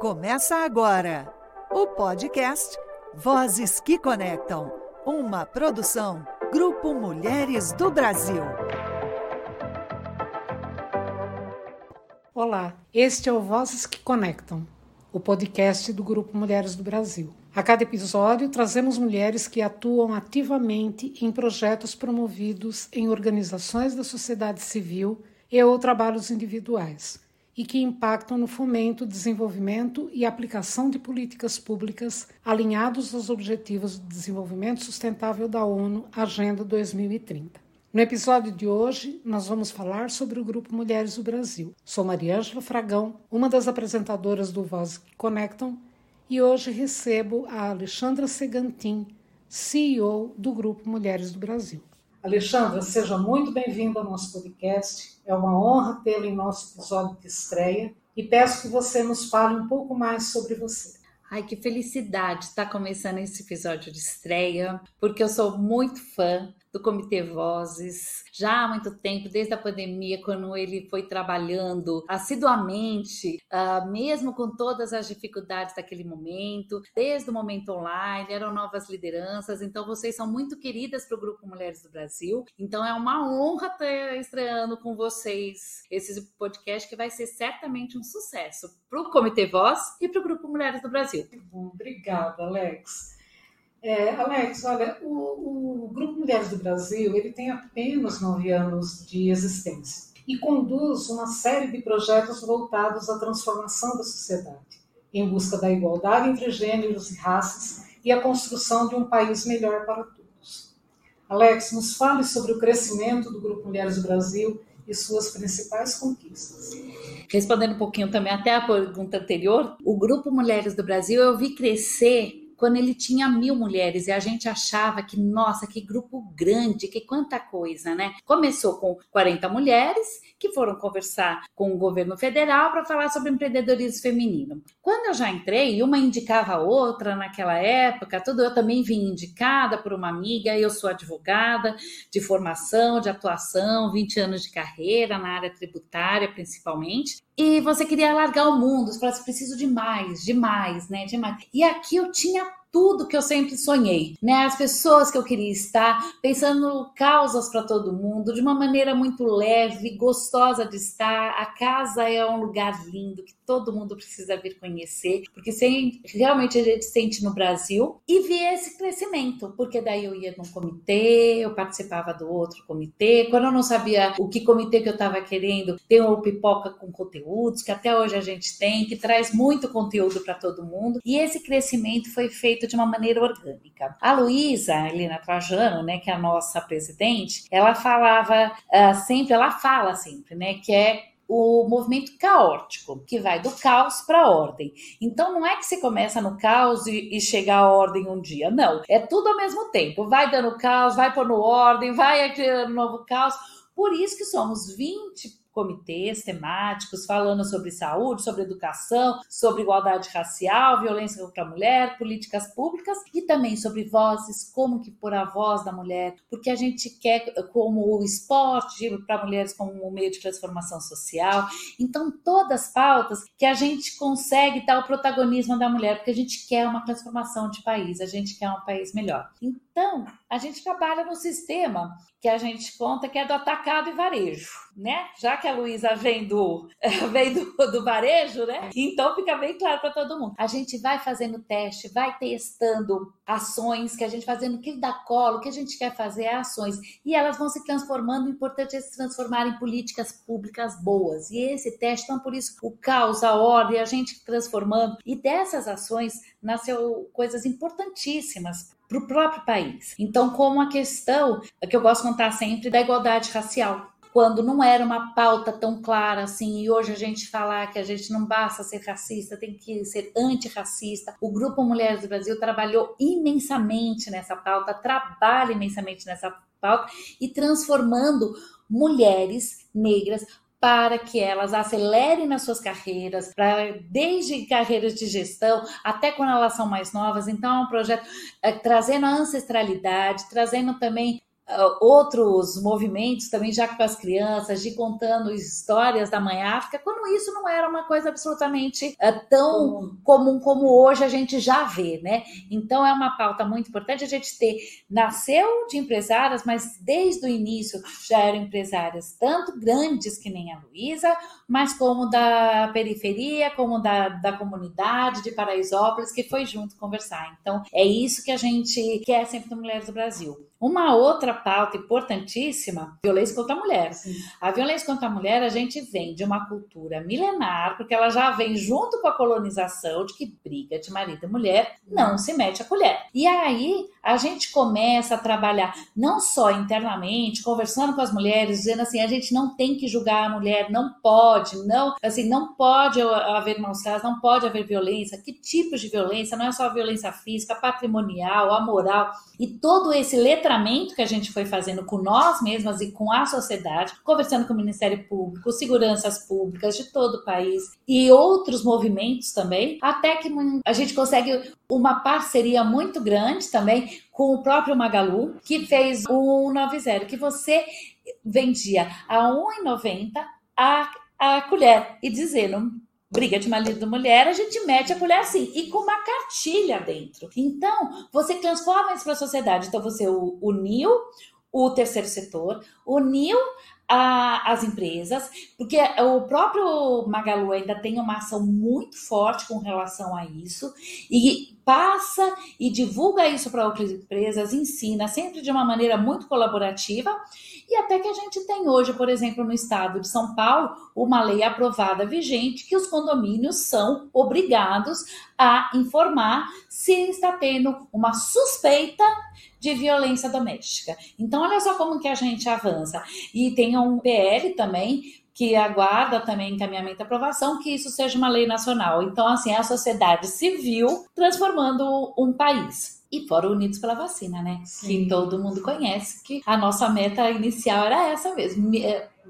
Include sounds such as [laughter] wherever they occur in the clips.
Começa agora o podcast Vozes que Conectam, uma produção Grupo Mulheres do Brasil. Olá, este é o Vozes que Conectam, o podcast do Grupo Mulheres do Brasil. A cada episódio, trazemos mulheres que atuam ativamente em projetos promovidos em organizações da sociedade civil e ou trabalhos individuais e que impactam no fomento, desenvolvimento e aplicação de políticas públicas alinhados aos Objetivos de Desenvolvimento Sustentável da ONU, Agenda 2030. No episódio de hoje, nós vamos falar sobre o Grupo Mulheres do Brasil. Sou Mariângela Fragão, uma das apresentadoras do Voz que Conectam, e hoje recebo a Alexandra Segantin, CEO do Grupo Mulheres do Brasil. Alexandra, seja muito bem-vinda ao nosso podcast. É uma honra tê-la em nosso episódio de estreia e peço que você nos fale um pouco mais sobre você. Ai, que felicidade estar começando esse episódio de estreia, porque eu sou muito fã do Comitê Vozes já há muito tempo, desde a pandemia, quando ele foi trabalhando assiduamente, uh, mesmo com todas as dificuldades daquele momento, desde o momento online, eram novas lideranças, então vocês são muito queridas para o Grupo Mulheres do Brasil, então é uma honra estar estreando com vocês esse podcast que vai ser certamente um sucesso para o Comitê Voz e para o Grupo Mulheres do Brasil. Obrigada, Alex. É, Alex, olha, o, o, Grupo Mulheres do Brasil ele tem apenas nove anos de existência e conduz uma série de projetos voltados à transformação da sociedade, em busca da igualdade entre gêneros e raças e a construção de um país melhor para todos. Alex, nos fale sobre o crescimento do Grupo Mulheres do Brasil e suas principais conquistas. Respondendo um pouquinho também até a pergunta anterior, o Grupo Mulheres do Brasil eu vi crescer quando ele tinha mil mulheres e a gente achava que, nossa, que grupo grande, que quanta coisa, né? Começou com 40 mulheres que foram conversar com o governo federal para falar sobre empreendedorismo feminino. Quando eu já entrei, uma indicava a outra naquela época, tudo eu também vim indicada por uma amiga, eu sou advogada de formação, de atuação, 20 anos de carreira na área tributária principalmente. E você queria largar o mundo, você falou assim, preciso de mais, de mais, né, de mais. E aqui eu tinha tudo que eu sempre sonhei, né? As pessoas que eu queria estar, pensando causas para todo mundo, de uma maneira muito leve, gostosa de estar. A casa é um lugar lindo que todo mundo precisa vir conhecer, porque sem, realmente a gente sente no Brasil e ver esse crescimento, porque daí eu ia num comitê, eu participava do outro comitê, quando eu não sabia o que comitê que eu estava querendo, tem o Pipoca com conteúdos, que até hoje a gente tem, que traz muito conteúdo para todo mundo, e esse crescimento foi feito de uma maneira orgânica. A Luísa Helena Trajano, né, que é a nossa presidente, ela falava uh, sempre, ela fala sempre, né, que é o movimento caótico, que vai do caos para a ordem. Então não é que você começa no caos e, e chega à ordem um dia, não. É tudo ao mesmo tempo. Vai dando caos, vai pondo ordem, vai criando novo caos. Por isso que somos 20 comitês temáticos falando sobre saúde, sobre educação, sobre igualdade racial, violência contra a mulher, políticas públicas e também sobre vozes, como que pôr a voz da mulher, porque a gente quer como o esporte para mulheres como um meio de transformação social. Então, todas as pautas que a gente consegue dar o protagonismo da mulher, porque a gente quer uma transformação de país, a gente quer um país melhor. Então, a gente trabalha no sistema que a gente conta que é do atacado e varejo, né? Já que a Luísa vem do, [laughs] vem do, do varejo, né? Então fica bem claro para todo mundo. A gente vai fazendo teste, vai testando ações que a gente fazendo que dá colo, o que a gente quer fazer é ações e elas vão se transformando. O importante é se transformar em políticas públicas boas. E esse teste, então, por isso o caos, a ordem, a gente transformando. E dessas ações nasceu coisas importantíssimas para o próprio país. Então, como a questão que eu gosto de contar sempre da igualdade racial, quando não era uma pauta tão clara assim, e hoje a gente falar que a gente não basta ser racista, tem que ser antirracista. O Grupo Mulheres do Brasil trabalhou imensamente nessa pauta, trabalha imensamente nessa pauta e transformando mulheres negras para que elas acelerem nas suas carreiras, para desde carreiras de gestão até quando elas são mais novas. Então, é um projeto é, trazendo a ancestralidade, trazendo também outros movimentos também já com as crianças, de contando histórias da Mãe África, quando isso não era uma coisa absolutamente uh, tão comum como hoje a gente já vê, né? Então é uma pauta muito importante a gente ter. Nasceu de empresárias, mas desde o início já eram empresárias, tanto grandes que nem a Luísa, mas como da periferia, como da, da comunidade de Paraisópolis, que foi junto conversar. Então é isso que a gente quer sempre no Mulheres do Brasil. Uma outra pauta importantíssima, violência contra a mulher. Sim. A violência contra a mulher, a gente vem de uma cultura milenar, porque ela já vem junto com a colonização de que briga de marido e mulher não se mete a colher. E aí a gente começa a trabalhar não só internamente, conversando com as mulheres, dizendo assim, a gente não tem que julgar a mulher, não pode, não, assim, não pode haver maus não pode haver violência. Que tipos de violência? Não é só violência física, patrimonial, a moral e todo esse letramento que a gente foi fazendo com nós mesmas e com a sociedade, conversando com o Ministério Público, seguranças públicas de todo o país e outros movimentos também, até que a gente consegue uma parceria muito grande também com o próprio Magalu, que fez o 190, que você vendia a R$ 1,90 a, a colher e dizendo briga de marido e mulher, a gente mete a colher assim, e com uma cartilha dentro. Então, você transforma isso para a sociedade. Então, você uniu o terceiro setor, uniu a, as empresas, porque o próprio Magalu ainda tem uma ação muito forte com relação a isso, e passa e divulga isso para outras empresas, ensina sempre de uma maneira muito colaborativa, e até que a gente tem hoje, por exemplo, no estado de São Paulo, uma lei aprovada vigente que os condomínios são obrigados a informar se está tendo uma suspeita de violência doméstica. Então, olha só como que a gente avança. E tem um PL também que aguarda também encaminhamento e aprovação, que isso seja uma lei nacional. Então, assim, é a sociedade civil transformando um país. E fora Unidos pela Vacina, né? Sim. Que todo mundo conhece, que a nossa meta inicial era essa mesmo.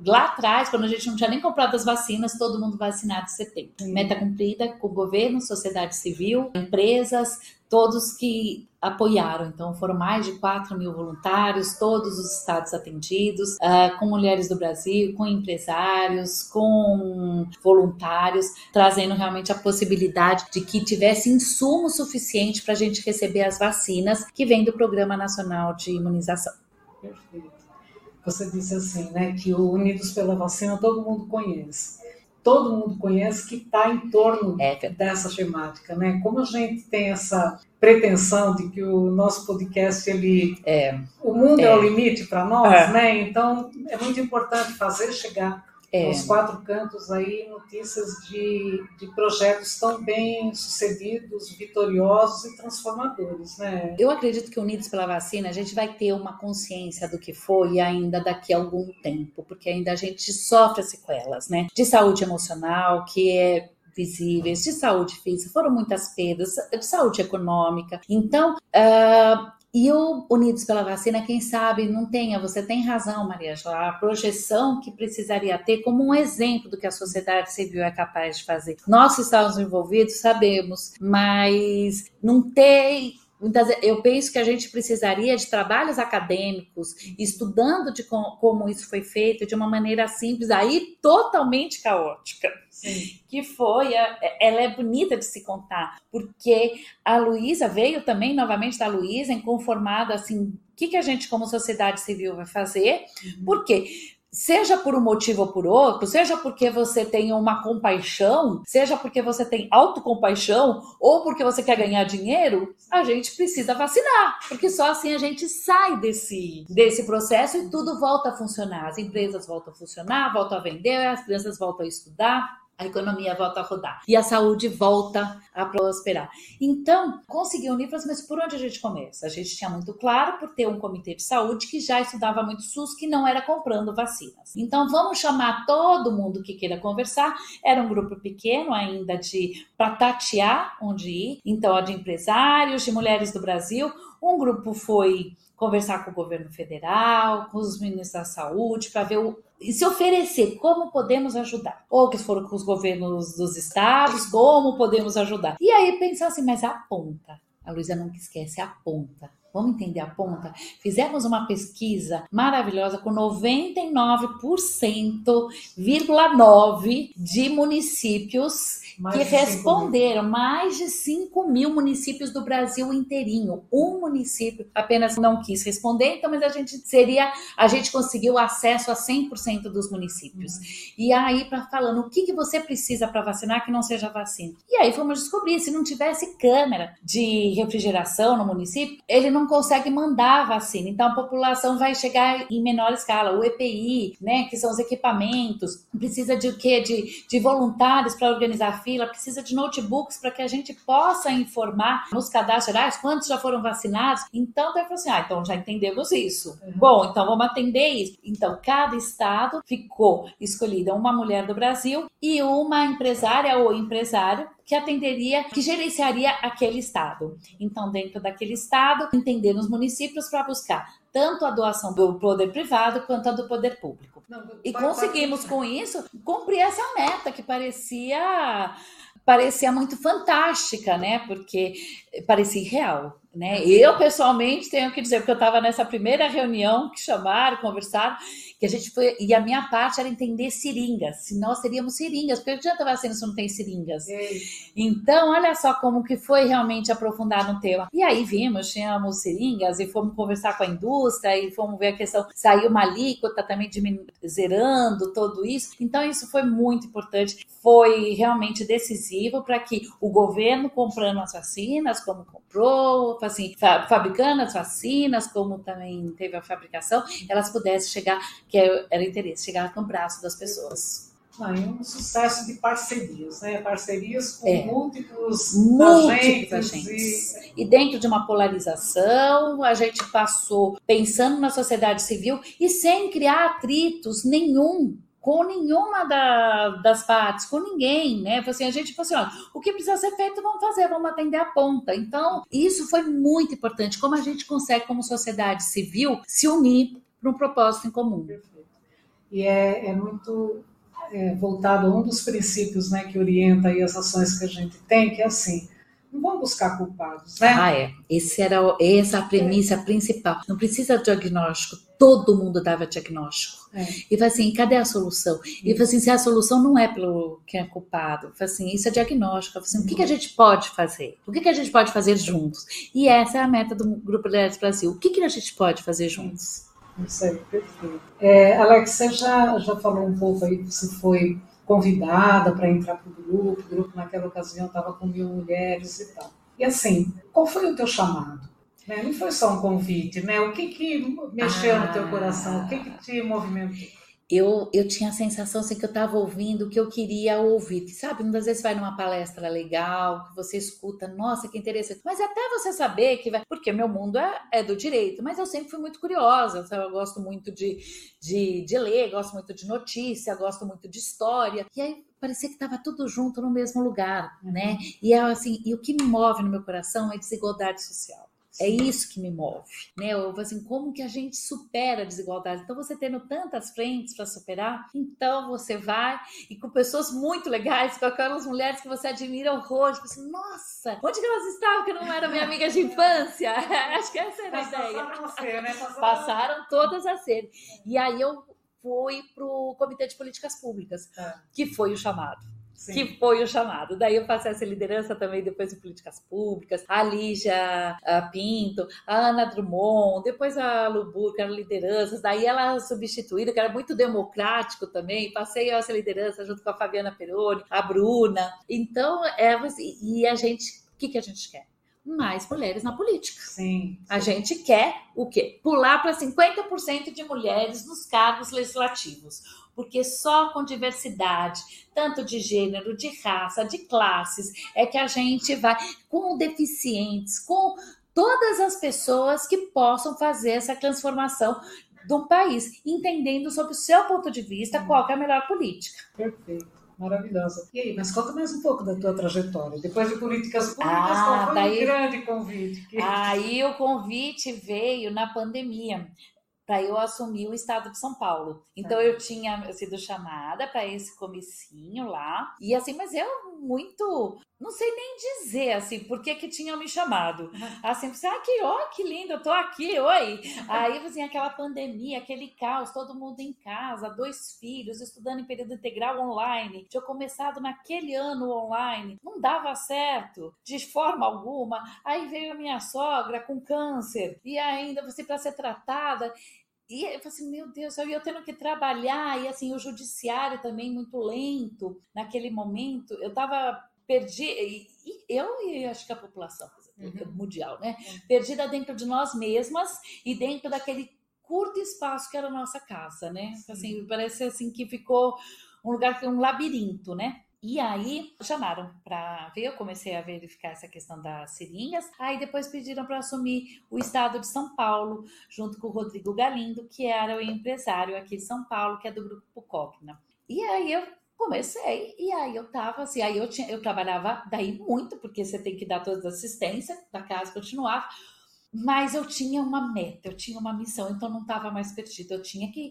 Lá atrás, quando a gente não tinha nem comprado as vacinas, todo mundo vacinado em setembro. Meta cumprida com o governo, sociedade civil, empresas, todos que apoiaram. Então, foram mais de 4 mil voluntários, todos os estados atendidos, uh, com mulheres do Brasil, com empresários, com voluntários, trazendo realmente a possibilidade de que tivesse insumo suficiente para a gente receber as vacinas que vem do Programa Nacional de Imunização. Perfeito. Você disse assim, né, que o Unidos pela Vacina todo mundo conhece todo mundo conhece que está em torno é. dessa temática, né? Como a gente tem essa pretensão de que o nosso podcast ele é, o mundo é, é o limite para nós, é. né? Então é muito importante fazer chegar é. aos quatro cantos aí notícias de, de projetos tão bem sucedidos, vitoriosos e transformadores, né? Eu acredito que Unidos pela Vacina a gente vai ter uma consciência do que foi ainda daqui a algum tempo, porque ainda a gente sofre sequelas, né? De saúde emocional, que é visíveis, de saúde física, foram muitas perdas, de saúde econômica. Então, uh, e o Unidos pela Vacina, quem sabe, não tenha, você tem razão, Maria, a projeção que precisaria ter como um exemplo do que a sociedade civil é capaz de fazer. Nós que estamos envolvidos sabemos, mas não tem Muitas, eu penso que a gente precisaria de trabalhos acadêmicos, estudando de com, como isso foi feito de uma maneira simples, aí totalmente caótica. Sim. Que foi, ela é bonita de se contar, porque a Luísa veio também novamente da Luísa, inconformada assim, o que, que a gente como sociedade civil vai fazer? Uhum. Porque seja por um motivo ou por outro, seja porque você tem uma compaixão, seja porque você tem autocompaixão ou porque você quer ganhar dinheiro, a gente precisa vacinar, porque só assim a gente sai desse, desse processo e tudo volta a funcionar. As empresas voltam a funcionar, voltam a vender, as crianças voltam a estudar a economia volta a rodar e a saúde volta a prosperar. Então, consegui unir, mas por onde a gente começa? A gente tinha muito claro por ter um comitê de saúde que já estudava muito SUS, que não era comprando vacinas. Então, vamos chamar todo mundo que queira conversar. Era um grupo pequeno ainda de para tatear onde ir. Então, de empresários, de mulheres do Brasil. Um grupo foi conversar com o governo federal, com os ministros da saúde, para ver o, e se oferecer como podemos ajudar. Ou que foram com os governos dos estados, como podemos ajudar. E aí pensar assim, mas a ponta. A Luísa nunca esquece a ponta. Vamos entender a ponta? Fizemos uma pesquisa maravilhosa com 99,9% de municípios mais que responderam mais de 5 mil municípios do Brasil inteirinho. Um município apenas não quis responder, então, mas a gente seria, a gente conseguiu acesso a 100% dos municípios. Uhum. E aí, para falando o que, que você precisa para vacinar que não seja vacina. E aí fomos descobrir, se não tivesse câmera de refrigeração no município, ele não consegue mandar a vacina. Então, a população vai chegar em menor escala. O EPI, né, que são os equipamentos, precisa de o quê? De, de voluntários para organizar fila, precisa de notebooks para que a gente possa informar nos cadastros gerais quantos já foram vacinados. Então, daí falou assim: ah, então já entendemos isso. Uhum. Bom, então vamos atender isso. Então, cada estado ficou escolhida uma mulher do Brasil e uma empresária ou empresário que atenderia, que gerenciaria aquele estado. Então, dentro daquele estado, entender nos municípios para buscar tanto a doação do poder privado quanto a do poder público. Não, e conseguimos com isso cumprir essa meta que parecia parecia muito fantástica, né? Porque parecia irreal, né? Eu pessoalmente tenho que dizer porque eu estava nessa primeira reunião que chamaram, conversaram que a gente foi. E a minha parte era entender seringas, se nós teríamos seringas, porque já estava sendo se não tem seringas. É. Então, olha só como que foi realmente aprofundar no tema. E aí vimos, tínhamos seringas e fomos conversar com a indústria e fomos ver a questão, saiu uma alíquota também zerando tudo isso. Então, isso foi muito importante, foi realmente decisivo para que o governo comprando as vacinas, como comprou, assim, fabricando as vacinas, como também teve a fabricação, elas pudessem chegar que era interesse, chegar no braço das pessoas. Ah, é um sucesso de parcerias, né? Parcerias com é. múltiplos, múltiplos agentes. E... e... dentro de uma polarização, a gente passou pensando na sociedade civil e sem criar atritos nenhum com nenhuma da, das partes, com ninguém, né? Assim, a gente falou assim, ó, o que precisa ser feito, vamos fazer, vamos atender a ponta. Então, isso foi muito importante, como a gente consegue, como sociedade civil, se unir para um propósito em comum. Perfeito. E é, é muito é, voltado a um dos princípios né, que orienta as ações que a gente tem, que é assim, não vamos buscar culpados, né? Ah, é. Esse era, essa é a premissa é. principal. Não precisa de diagnóstico. Todo mundo dava diagnóstico. É. E fala assim, cadê a solução? E fala assim, se a solução não é pelo quem é culpado, fala assim, isso é diagnóstico. Fala assim, o que, que a gente pode fazer? O que, que a gente pode fazer juntos? E essa é a meta do Grupo Mulheres Brasil. O que, que a gente pode fazer juntos? Isso aí, perfeito. É, Alex, você já, já falou um pouco aí, você foi convidada para entrar para o grupo, o grupo naquela ocasião estava com mil mulheres e tal. E assim, qual foi o teu chamado? Né? Não foi só um convite, né? O que que mexeu ah. no teu coração? O que que te movimentou? Eu, eu tinha a sensação assim, que eu estava ouvindo o que eu queria ouvir. Sabe, muitas vezes vai numa palestra legal, que você escuta, nossa, que interessante. Mas até você saber que vai. Porque meu mundo é, é do direito, mas eu sempre fui muito curiosa. Eu gosto muito de, de, de ler, gosto muito de notícia, gosto muito de história. E aí parecia que estava tudo junto no mesmo lugar, né? Uhum. E é assim, e o que me move no meu coração é desigualdade social. É isso que me move, né? Eu assim, como que a gente supera a desigualdade? Então, você tendo tantas frentes para superar, então você vai e com pessoas muito legais, com aquelas mulheres que você admira horrores, você, assim, nossa, onde que elas estavam que não eram minha amiga de infância? [laughs] Acho que essa era a ideia. Passaram, ser, né? Passaram... Passaram todas a ser. E aí eu fui para o Comitê de Políticas Públicas, é. que foi o chamado. Sim. que foi o chamado. Daí eu passei essa liderança também depois em políticas públicas, a Lígia a Pinto, a Ana Drummond, depois a Lubur, que eram lideranças, daí ela substituída, que era muito democrático também, passei essa liderança junto com a Fabiana Peroni, a Bruna. Então, é, e a gente, o que, que a gente quer? mais mulheres na política. Sim, sim. A gente quer o quê? Pular para 50% de mulheres nos cargos legislativos porque só com diversidade, tanto de gênero, de raça, de classes, é que a gente vai com deficientes, com todas as pessoas que possam fazer essa transformação do país, entendendo sobre o seu ponto de vista qual é a melhor política. Perfeito. Maravilhosa. E aí, mas conta mais um pouco da tua trajetória. Depois de políticas públicas, ah, qual foi daí, o grande convite? Aí o convite veio na pandemia para eu assumir o estado de São Paulo. Então é. eu tinha sido chamada para esse comecinho lá. E assim, mas eu muito não sei nem dizer assim, por que que tinham me chamado. [laughs] Assim, você, ah, que, ó, que lindo, eu tô aqui, oi. Aí, assim, aquela pandemia, aquele caos, todo mundo em casa, dois filhos, estudando em período integral online. Tinha começado naquele ano online, não dava certo, de forma alguma. Aí veio a minha sogra com câncer, e ainda você para ser tratada. E eu falei assim, meu Deus, eu tendo que trabalhar, e assim, o judiciário também muito lento naquele momento. Eu estava perdi, e eu e acho que a população uhum. mundial, né? Uhum. Perdida dentro de nós mesmas e dentro daquele curto espaço que era a nossa casa, né? Assim, parece assim que ficou um lugar que um labirinto, né? E aí chamaram para ver, eu comecei a verificar essa questão das seringas. Aí depois pediram para assumir o estado de São Paulo, junto com o Rodrigo Galindo, que era o empresário aqui de São Paulo, que é do grupo Cogna. E aí eu comecei e aí eu tava assim, aí eu tinha, eu trabalhava daí muito, porque você tem que dar toda a assistência da casa continuar. Mas eu tinha uma meta, eu tinha uma missão, então não estava mais perdida. Eu tinha que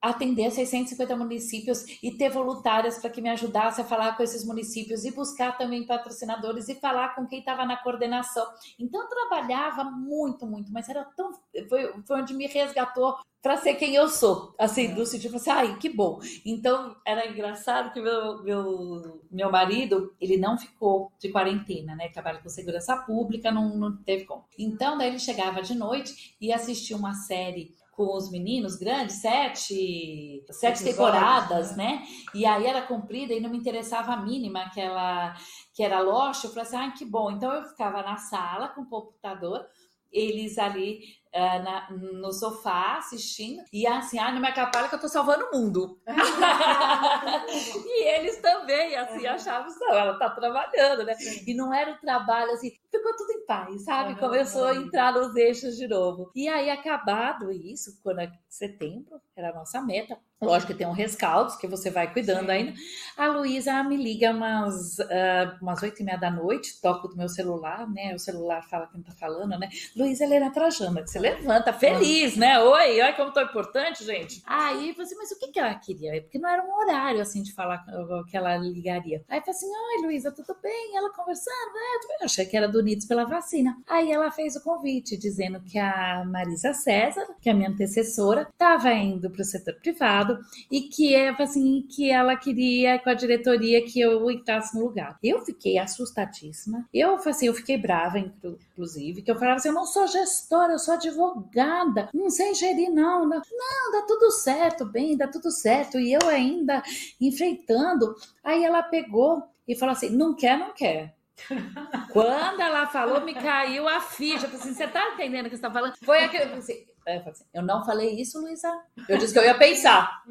atender 650 municípios e ter voluntárias para que me ajudasse a falar com esses municípios e buscar também patrocinadores e falar com quem estava na coordenação. Então trabalhava muito, muito, mas era tão foi, foi onde me resgatou para ser quem eu sou, assim, do sentido assim, ai, que bom. Então era engraçado que meu, meu, meu marido, ele não ficou de quarentena, né? Trabalha com segurança pública, não, não teve como. Então daí ele chegava de noite e assistia uma série com os meninos grandes, sete, sete temporadas, né? né? E aí era comprida e não me interessava a mínima que ela que era loja. Eu falei assim, ah, que bom. Então eu ficava na sala com o computador, eles ali uh, na, no sofá assistindo, e assim, ah, não me atrapalha que eu tô salvando o mundo. [laughs] e eles também, assim, achavam, não, ela tá trabalhando, né? Sim. E não era o trabalho, assim, ficou tudo em paz, sabe? Uhum, Começou uhum. a entrar nos eixos de novo. E aí, acabado isso, quando é setembro, era a nossa meta, Lógico que tem um rescaldo que você vai cuidando Sim. ainda. A Luísa me liga umas uh, umas oito e meia da noite, toco do meu celular, né? O celular fala quem tá falando, né? Luísa Helena Trajana, que você levanta feliz, né? Oi, olha como tô importante, gente. Aí eu falei assim, mas o que, que ela queria? Porque não era um horário assim de falar que ela ligaria. Aí eu falei assim: oi, Luísa, tudo bem? Ela conversando, né? Eu achei que era do Unidos pela vacina. Aí ela fez o convite dizendo que a Marisa César, que é a minha antecessora, estava indo para o setor privado e que é assim que ela queria com a diretoria que eu entrasse no lugar. Eu fiquei assustadíssima. Eu assim, eu fiquei brava inclusive, que eu falava assim, eu não sou gestora, eu sou advogada. Não sei gerir não. Não, não dá tudo certo, bem, dá tudo certo. E eu ainda enfrentando. Aí ela pegou e falou assim: "Não quer, não quer". Quando ela falou, me caiu a ficha. Eu falei assim, você tá entendendo o que você tá falando? Foi aquele. Eu, assim, assim, eu não falei isso, Luísa. Eu disse que eu ia pensar.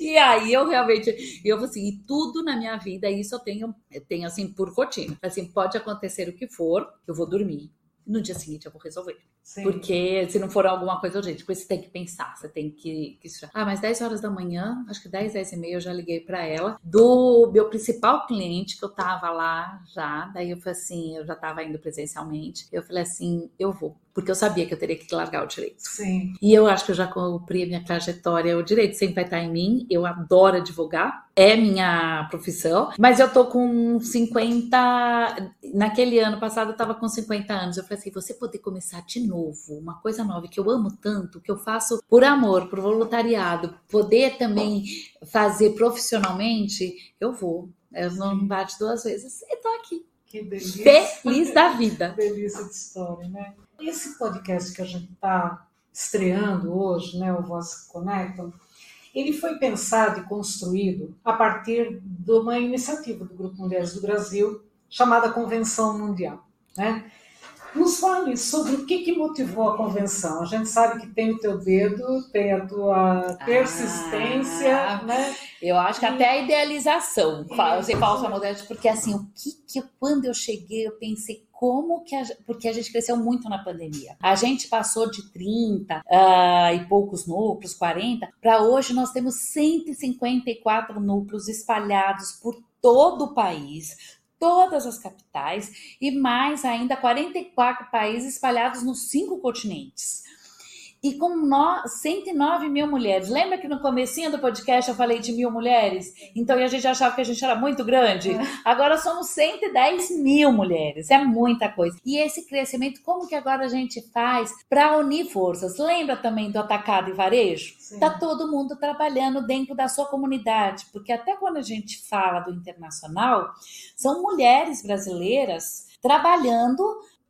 e aí eu realmente, eu assim, e tudo na minha vida, isso eu tenho, eu tenho assim por rotina. Assim, pode acontecer o que for, eu vou dormir. No dia seguinte eu vou resolver. Sim. Porque se não for alguma coisa urgente, depois você tem que pensar, você tem que, que. Ah, mas 10 horas da manhã, acho que 10, 10 e meia eu já liguei para ela, do meu principal cliente, que eu tava lá já. Daí eu falei assim, eu já tava indo presencialmente. Eu falei assim, eu vou porque eu sabia que eu teria que largar o direito. Sim. E eu acho que eu já cumpri a minha trajetória. O direito sempre vai estar em mim. Eu adoro advogar, é minha profissão, mas eu tô com 50. Naquele ano passado, eu tava com 50 anos. Eu falei assim: você poder começar de novo novo, uma coisa nova que eu amo tanto, que eu faço por amor, por voluntariado, poder também fazer profissionalmente, eu vou. Eu não bate duas vezes e tô aqui. Que delícia. Feliz da vida. Que [laughs] delícia de história, né? Esse podcast que a gente está estreando hoje, né, o Voz que Conectam, ele foi pensado e construído a partir de uma iniciativa do Grupo Mulheres do Brasil chamada Convenção Mundial, né? Nos fale sobre o que, que motivou a convenção. A gente sabe que tem o teu dedo, tem a tua persistência, ah, né? Eu acho que até a idealização, eu sei falsa modéstia, porque assim, o que que quando eu cheguei, eu pensei como que a, porque a gente cresceu muito na pandemia. A gente passou de 30 uh, ah, e poucos núcleos, 40, para hoje nós temos 154 núcleos espalhados por todo o país, todas as capitais e mais ainda 44 países espalhados nos cinco continentes. E com no, 109 mil mulheres. Lembra que no comecinho do podcast eu falei de mil mulheres? Então a gente achava que a gente era muito grande. É. Agora somos 110 mil mulheres. É muita coisa. E esse crescimento, como que agora a gente faz para unir forças? Lembra também do atacado e varejo? Sim. Tá todo mundo trabalhando dentro da sua comunidade, porque até quando a gente fala do internacional, são mulheres brasileiras trabalhando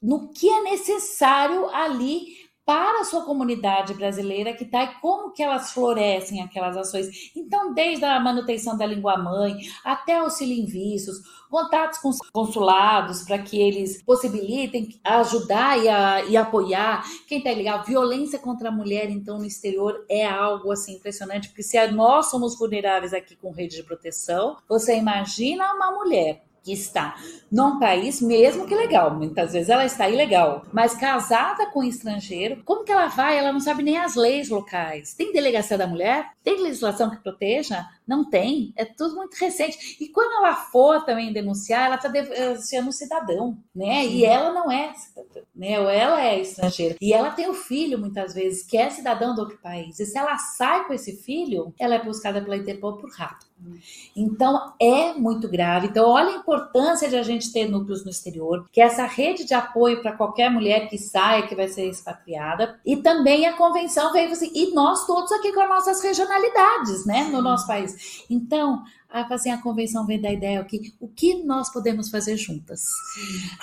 no que é necessário ali para a sua comunidade brasileira que está e como que elas florescem aquelas ações. Então, desde a manutenção da língua mãe até auxílio em vistos, contatos com os consulados para que eles possibilitem ajudar e, a, e apoiar quem está legal. Violência contra a mulher, então, no exterior é algo assim impressionante, porque se nós somos vulneráveis aqui com rede de proteção, você imagina uma mulher que está num país, mesmo que legal, muitas vezes ela está ilegal, mas casada com um estrangeiro, como que ela vai? Ela não sabe nem as leis locais. Tem delegacia da mulher? Tem legislação que proteja? Não tem. É tudo muito recente. E quando ela for também denunciar, ela está denunciando um cidadão, né? E ela não é cidadã, né? Ou ela é estrangeira. E ela tem o um filho, muitas vezes, que é cidadão do outro país. E se ela sai com esse filho, ela é buscada pela Interpol por rato. Então é muito grave. Então, olha a importância de a gente ter núcleos no exterior, que é essa rede de apoio para qualquer mulher que saia, que vai ser expatriada. E também a convenção veio assim, e nós todos aqui com as nossas regionalidades, né, no nosso país. Então, assim, a convenção vem da ideia aqui, o que nós podemos fazer juntas?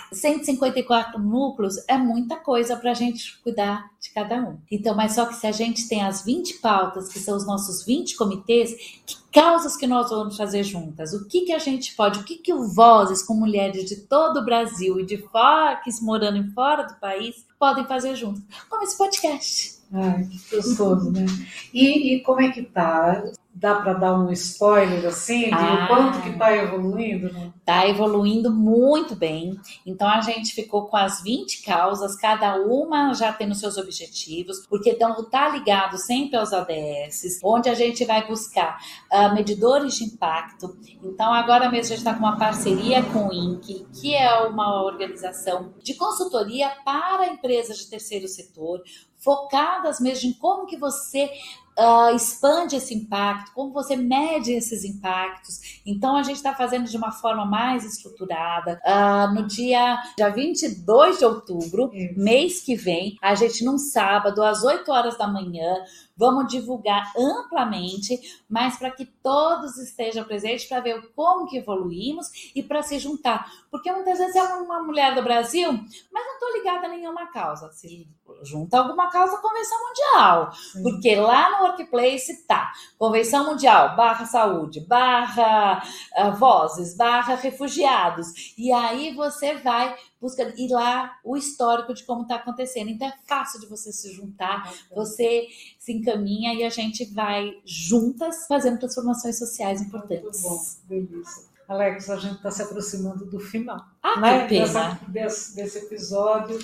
Sim. 154 núcleos é muita coisa para a gente cuidar de cada um. Então, mas só que se a gente tem as 20 pautas, que são os nossos 20 comitês, que causas que nós vamos fazer juntas? O que que a gente pode, o que que o Vozes com mulheres de todo o Brasil e de fora, que morando em fora do país, podem fazer juntas? Como esse podcast. Ai, que gostoso, né? E, e como é que tá? Dá para dar um spoiler assim de ah, o quanto que está evoluindo? Está evoluindo muito bem. Então a gente ficou com as 20 causas, cada uma já tendo seus objetivos, porque então está ligado sempre aos ADS, onde a gente vai buscar uh, medidores de impacto. Então agora mesmo a gente está com uma parceria com o INC, que é uma organização de consultoria para empresas de terceiro setor, focadas mesmo em como que você uh, expande esse impacto, como você mede esses impactos. Então, a gente está fazendo de uma forma mais estruturada. Uh, no dia, dia 22 de outubro, Isso. mês que vem, a gente, num sábado, às 8 horas da manhã, vamos divulgar amplamente, mas para que todos estejam presentes para ver como que evoluímos e para se juntar. Porque muitas vezes é uma mulher do Brasil, mas não estou ligada a nenhuma causa. Se junta alguma causa, Convenção Mundial. Sim. Porque lá no Workplace tá Convenção Mundial, barra saúde, barra uh, vozes, barra refugiados. E aí você vai busca ir lá o histórico de como está acontecendo. Então é fácil de você se juntar, você se encaminha e a gente vai juntas fazendo transformações sociais importantes. Muito bom, delícia. Alex, a gente está se aproximando do final. Ah, né? pena. desse, desse episódio.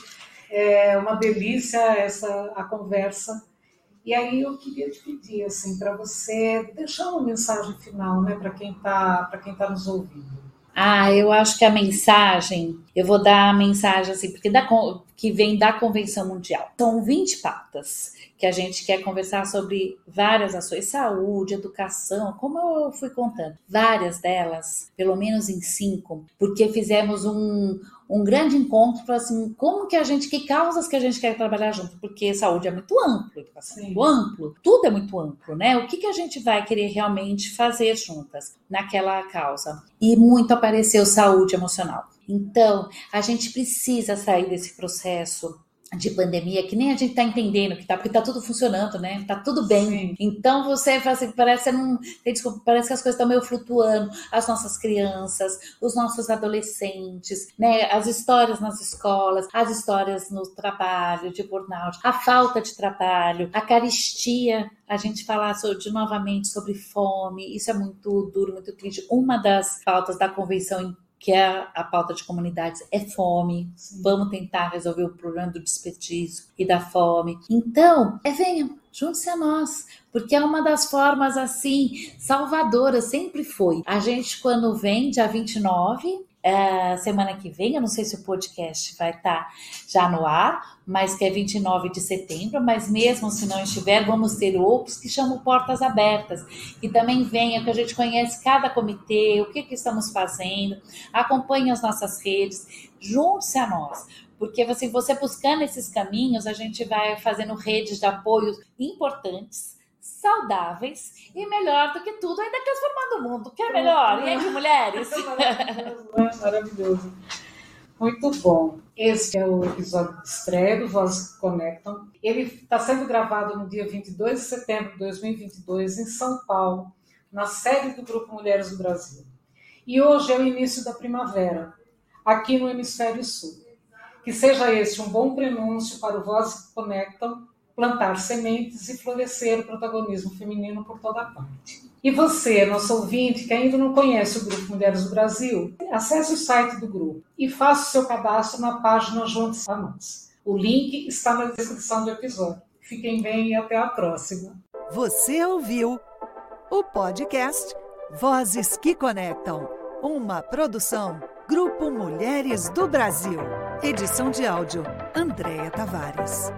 É uma delícia essa a conversa. E aí eu queria te pedir assim para você deixar uma mensagem final, né, para quem está para quem tá nos ouvindo. Ah, eu acho que a mensagem, eu vou dar a mensagem assim, porque da, que vem da Convenção Mundial. São 20 pautas que a gente quer conversar sobre várias ações, saúde, educação, como eu fui contando. Várias delas, pelo menos em cinco, porque fizemos um, um grande encontro para assim, como que a gente, que causas que a gente quer trabalhar junto, porque saúde é muito amplo, educação é muito amplo, tudo é muito amplo, né? O que, que a gente vai querer realmente fazer juntas naquela causa? E muito apareceu saúde emocional. Então, a gente precisa sair desse processo de pandemia que nem a gente tá entendendo que tá, porque tá tudo funcionando, né? Tá tudo bem. Sim. Então você faz assim, parece não, desculpa, parece que as coisas estão meio flutuando, as nossas crianças, os nossos adolescentes, né? As histórias nas escolas, as histórias no trabalho, de burnout, a falta de trabalho, a caristia, a gente falar sobre, novamente sobre fome, isso é muito duro, muito triste. Uma das pautas da convenção que é a pauta de comunidades, é fome. Sim. Vamos tentar resolver o problema do desperdício e da fome. Então, é venha, junte-se a nós, porque é uma das formas assim salvadoras, sempre foi. A gente, quando vem, dia 29, é, semana que vem, eu não sei se o podcast vai estar tá já no ar, mas que é 29 de setembro, mas mesmo se não estiver, vamos ter outros que chamam Portas Abertas, que também venha, que a gente conhece cada comitê, o que, que estamos fazendo, acompanhe as nossas redes, junte-se a nós, porque você, você buscando esses caminhos, a gente vai fazendo redes de apoio importantes, saudáveis e melhor do que tudo, ainda transformando o mundo, que é melhor, e de mulheres? [laughs] Maravilhoso, maravilhoso. Muito bom. Este é o episódio de estreia do Vozes que Conectam. Ele está sendo gravado no dia 22 de setembro de 2022, em São Paulo, na sede do Grupo Mulheres do Brasil. E hoje é o início da primavera, aqui no Hemisfério Sul. Que seja este um bom prenúncio para o Vozes que Conectam plantar sementes e florescer o protagonismo feminino por toda parte. E você, nosso ouvinte, que ainda não conhece o Grupo Mulheres do Brasil, acesse o site do grupo e faça o seu cadastro na página Juntos a Nós. O link está na descrição do episódio. Fiquem bem e até a próxima. Você ouviu o podcast Vozes que Conectam, uma produção Grupo Mulheres do Brasil. Edição de áudio Andréa Tavares.